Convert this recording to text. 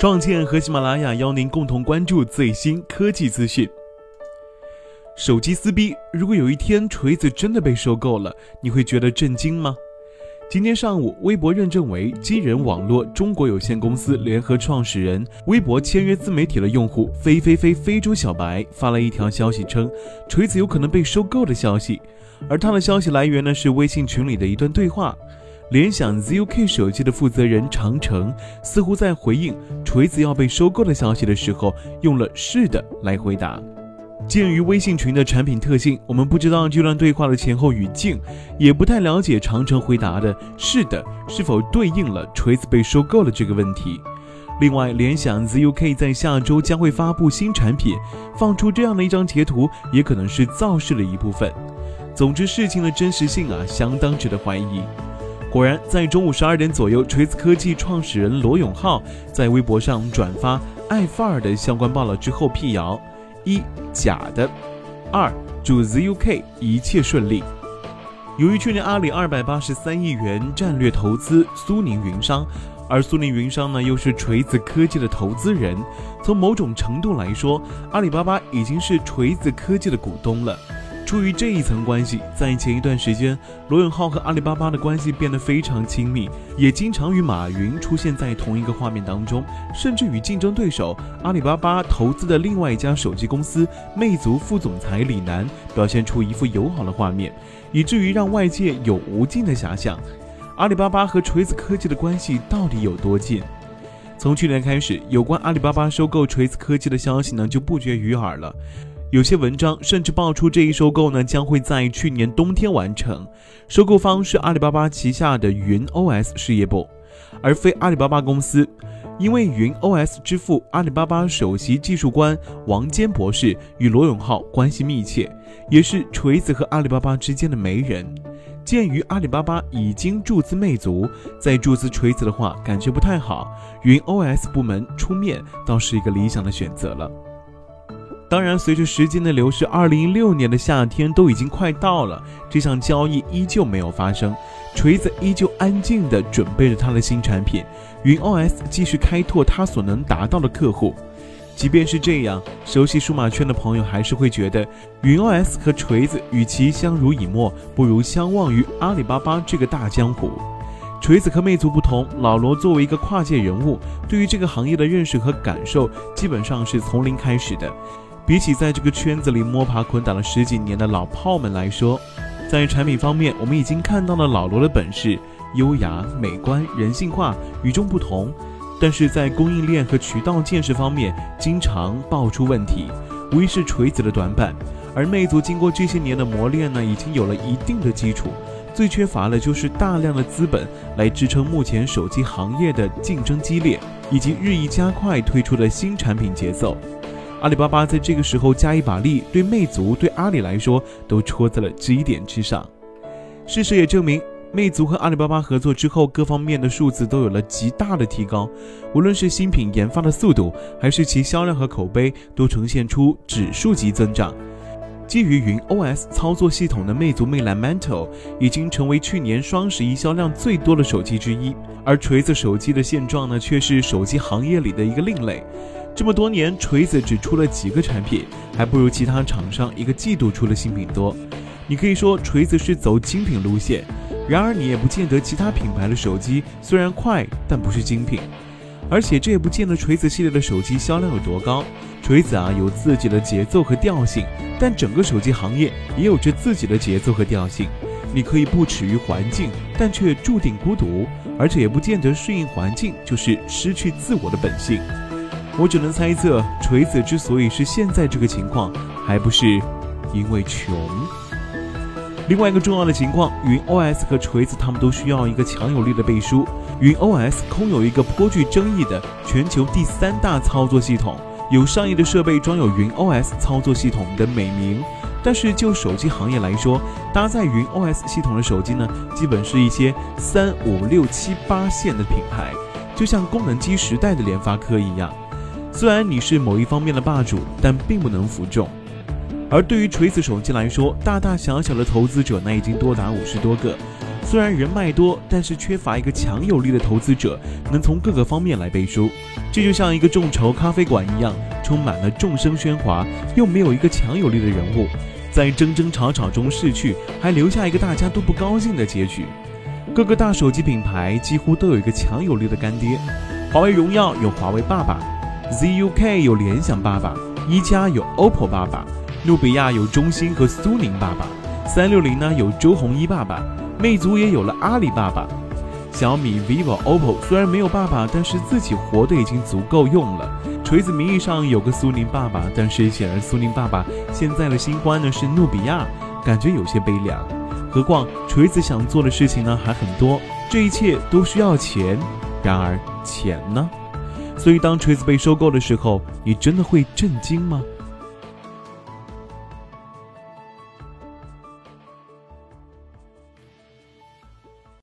创建和喜马拉雅邀您共同关注最新科技资讯。手机撕逼，如果有一天锤子真的被收购了，你会觉得震惊吗？今天上午，微博认证为机人网络中国有限公司联合创始人、微博签约自媒体的用户飞飞飞飞猪小白发了一条消息，称锤子有可能被收购的消息。而他的消息来源呢，是微信群里的一段对话。联想 ZUK 手机的负责人长城似乎在回应锤子要被收购的消息的时候，用了“是的”来回答。鉴于微信群的产品特性，我们不知道这段对话的前后语境，也不太了解长城回答的“是的”是否对应了锤子被收购了这个问题。另外，联想 ZUK 在下周将会发布新产品，放出这样的一张截图，也可能是造势的一部分。总之，事情的真实性啊，相当值得怀疑。果然，在中午十二点左右，锤子科技创始人罗永浩在微博上转发爱范儿的相关报道之后辟谣：一、假的；二、祝 ZUK 一切顺利。由于去年阿里二百八十三亿元战略投资苏宁云商，而苏宁云商呢又是锤子科技的投资人，从某种程度来说，阿里巴巴已经是锤子科技的股东了。出于这一层关系，在前一段时间，罗永浩和阿里巴巴的关系变得非常亲密，也经常与马云出现在同一个画面当中，甚至与竞争对手阿里巴巴投资的另外一家手机公司魅族副总裁李楠表现出一副友好的画面，以至于让外界有无尽的遐想，阿里巴巴和锤子科技的关系到底有多近？从去年开始，有关阿里巴巴收购锤子科技的消息呢就不绝于耳了。有些文章甚至爆出，这一收购呢将会在去年冬天完成。收购方是阿里巴巴旗下的云 OS 事业部，而非阿里巴巴公司。因为云 OS 之父阿里巴巴首席技术官王坚博士与罗永浩关系密切，也是锤子和阿里巴巴之间的媒人。鉴于阿里巴巴已经注资魅族，在注资锤子的话，感觉不太好。云 OS 部门出面倒是一个理想的选择了。当然，随着时间的流逝，二零一六年的夏天都已经快到了，这项交易依旧没有发生。锤子依旧安静地准备着他的新产品，云 OS 继续开拓他所能达到的客户。即便是这样，熟悉数码圈的朋友还是会觉得，云 OS 和锤子与其相濡以沫，不如相忘于阿里巴巴这个大江湖。锤子和魅族不同，老罗作为一个跨界人物，对于这个行业的认识和感受，基本上是从零开始的。比起在这个圈子里摸爬滚打了十几年的老炮们来说，在产品方面，我们已经看到了老罗的本事，优雅、美观、人性化、与众不同。但是在供应链和渠道建设方面，经常爆出问题，无疑是锤子的短板。而魅族经过这些年的磨练呢，已经有了一定的基础，最缺乏的就是大量的资本来支撑目前手机行业的竞争激烈，以及日益加快推出的新产品节奏。阿里巴巴在这个时候加一把力，对魅族、对阿里来说都戳在了基点之上。事实也证明，魅族和阿里巴巴合作之后，各方面的数字都有了极大的提高，无论是新品研发的速度，还是其销量和口碑，都呈现出指数级增长。基于云 OS 操作系统的魅族魅蓝 Mantle 已经成为去年双十一销量最多的手机之一，而锤子手机的现状呢，却是手机行业里的一个另类。这么多年，锤子只出了几个产品，还不如其他厂商一个季度出的新品多。你可以说锤子是走精品路线，然而你也不见得其他品牌的手机虽然快，但不是精品。而且这也不见得锤子系列的手机销量有多高。锤子啊有自己的节奏和调性，但整个手机行业也有着自己的节奏和调性。你可以不耻于环境，但却注定孤独，而且也不见得适应环境就是失去自我的本性。我只能猜测，锤子之所以是现在这个情况，还不是因为穷。另外一个重要的情况，云 OS 和锤子他们都需要一个强有力的背书。云 OS 空有一个颇具争议的全球第三大操作系统，有上亿的设备装有云 OS 操作系统的美名。但是就手机行业来说，搭载云 OS 系统的手机呢，基本是一些三五六七八线的品牌，就像功能机时代的联发科一样。虽然你是某一方面的霸主，但并不能服众。而对于锤子手机来说，大大小小的投资者那已经多达五十多个。虽然人脉多，但是缺乏一个强有力的投资者，能从各个方面来背书。这就像一个众筹咖啡馆一样，充满了众生喧哗，又没有一个强有力的人物，在争争吵吵中逝去，还留下一个大家都不高兴的结局。各个大手机品牌几乎都有一个强有力的干爹，华为荣耀有华为爸爸，ZUK 有联想爸爸，一加有 OPPO 爸爸，努比亚有中兴和苏宁爸爸，三六零呢有周鸿祎爸爸，魅族也有了阿里爸爸。小米、vivo、OPPO 虽然没有爸爸，但是自己活的已经足够用了。锤子名义上有个苏宁爸爸，但是显然苏宁爸爸现在的新欢呢是努比亚，感觉有些悲凉。何况锤子想做的事情呢还很多，这一切都需要钱。然而钱呢？所以当锤子被收购的时候，你真的会震惊吗？